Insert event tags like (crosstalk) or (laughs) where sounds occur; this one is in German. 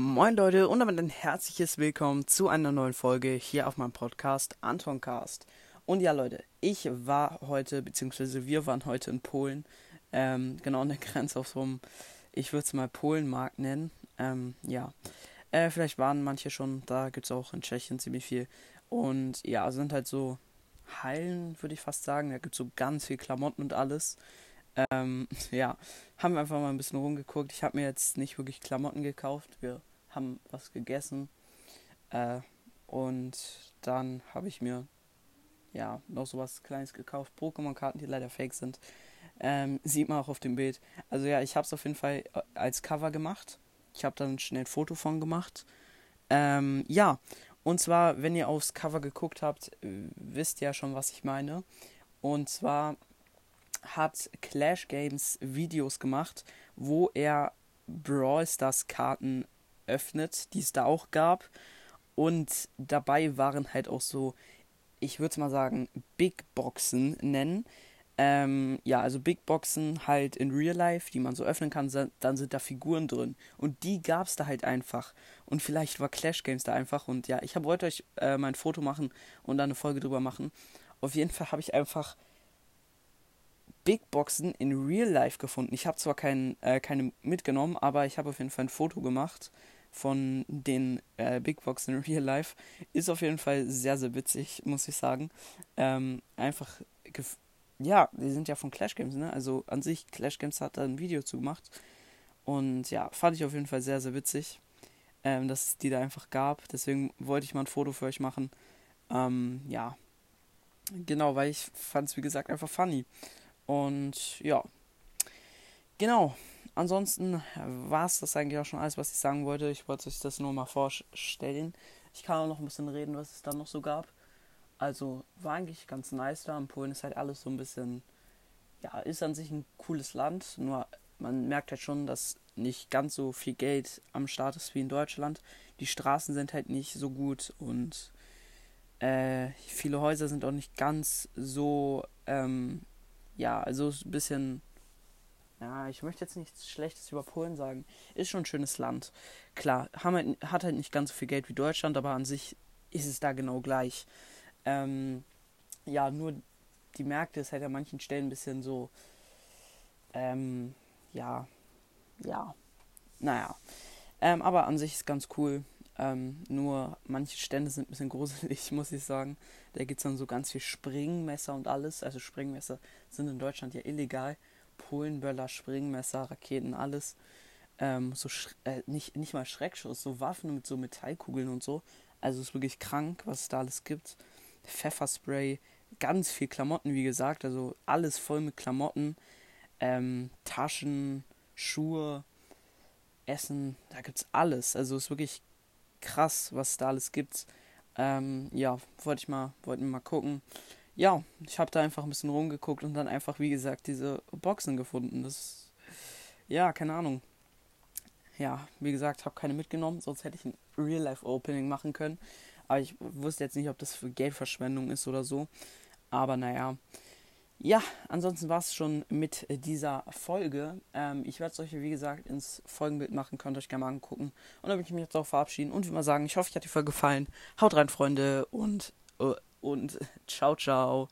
Moin Leute und damit ein herzliches Willkommen zu einer neuen Folge hier auf meinem Podcast Antoncast. Und ja Leute, ich war heute, beziehungsweise wir waren heute in Polen, ähm, genau an der Grenze auf so einem, ich würde es mal Polenmarkt nennen. Ähm, ja, äh, vielleicht waren manche schon, da gibt es auch in Tschechien ziemlich viel. Und ja, sind halt so Hallen, würde ich fast sagen. Da gibt es so ganz viel Klamotten und alles. Ähm, (laughs) ja, haben wir einfach mal ein bisschen rumgeguckt. Ich habe mir jetzt nicht wirklich Klamotten gekauft. Wir haben was gegessen. Äh, und dann habe ich mir ja noch sowas Kleines gekauft. Pokémon-Karten, die leider fake sind. Ähm, sieht man auch auf dem Bild. Also ja, ich habe es auf jeden Fall äh, als Cover gemacht. Ich habe dann schnell ein Foto von gemacht. Ähm, ja, und zwar, wenn ihr aufs Cover geguckt habt, wisst ihr ja schon, was ich meine. Und zwar hat Clash Games Videos gemacht, wo er Brawl Stars Karten öffnet, die es da auch gab. Und dabei waren halt auch so, ich würde es mal sagen, Big Boxen nennen. Ähm, ja, also Big Boxen halt in Real Life, die man so öffnen kann, dann sind da Figuren drin. Und die gab es da halt einfach. Und vielleicht war Clash Games da einfach. Und ja, ich wollte euch äh, mein Foto machen und dann eine Folge drüber machen. Auf jeden Fall habe ich einfach Big Boxen in Real Life gefunden. Ich habe zwar kein, äh, keine mitgenommen, aber ich habe auf jeden Fall ein Foto gemacht von den äh, Big Boxen in Real Life. Ist auf jeden Fall sehr, sehr witzig, muss ich sagen. Ähm, einfach, ja, die sind ja von Clash Games, ne? Also an sich, Clash Games hat da ein Video zu gemacht. Und ja, fand ich auf jeden Fall sehr, sehr witzig, ähm, dass es die da einfach gab. Deswegen wollte ich mal ein Foto für euch machen. Ähm, ja, genau, weil ich fand es, wie gesagt, einfach funny. Und ja, genau. Ansonsten war es das eigentlich auch schon alles, was ich sagen wollte. Ich wollte euch das nur mal vorstellen. Ich kann auch noch ein bisschen reden, was es da noch so gab. Also war eigentlich ganz nice da. In Polen ist halt alles so ein bisschen, ja, ist an sich ein cooles Land. Nur man merkt halt schon, dass nicht ganz so viel Geld am Start ist wie in Deutschland. Die Straßen sind halt nicht so gut und äh, viele Häuser sind auch nicht ganz so ähm, ja, also ein bisschen, ja, ich möchte jetzt nichts Schlechtes über Polen sagen. Ist schon ein schönes Land. Klar, halt, hat halt nicht ganz so viel Geld wie Deutschland, aber an sich ist es da genau gleich. Ähm, ja, nur die Märkte ist halt an manchen Stellen ein bisschen so, ähm, ja, ja, naja. Ähm, aber an sich ist ganz cool. Ähm, nur manche Stände sind ein bisschen (laughs) gruselig, muss ich sagen. Da gibt es dann so ganz viel Springmesser und alles. Also Springmesser sind in Deutschland ja illegal. Polenböller, Springmesser, Raketen, alles. Ähm, so äh, nicht, nicht mal Schreckschuss, so Waffen mit so Metallkugeln und so. Also ist wirklich krank, was es da alles gibt. Pfefferspray, ganz viel Klamotten, wie gesagt. Also alles voll mit Klamotten. Ähm, Taschen, Schuhe, Essen, da gibt's alles. Also ist wirklich krass, was da alles gibt. Ähm, ja, wollte ich mal, wollten mal gucken. Ja, ich habe da einfach ein bisschen rumgeguckt und dann einfach, wie gesagt, diese Boxen gefunden. Das, ja, keine Ahnung. Ja, wie gesagt, habe keine mitgenommen, sonst hätte ich ein Real-Life-Opening machen können. Aber ich wusste jetzt nicht, ob das für Geldverschwendung ist oder so. Aber naja, ja, ansonsten war es schon mit dieser Folge. Ähm, ich werde es euch, wie gesagt, ins Folgenbild machen, könnt euch gerne mal angucken. Und dann würde ich mich jetzt auch verabschieden und wie mal sagen, ich hoffe, euch hat die Folge gefallen. Haut rein, Freunde, und, uh, und (laughs) ciao, ciao.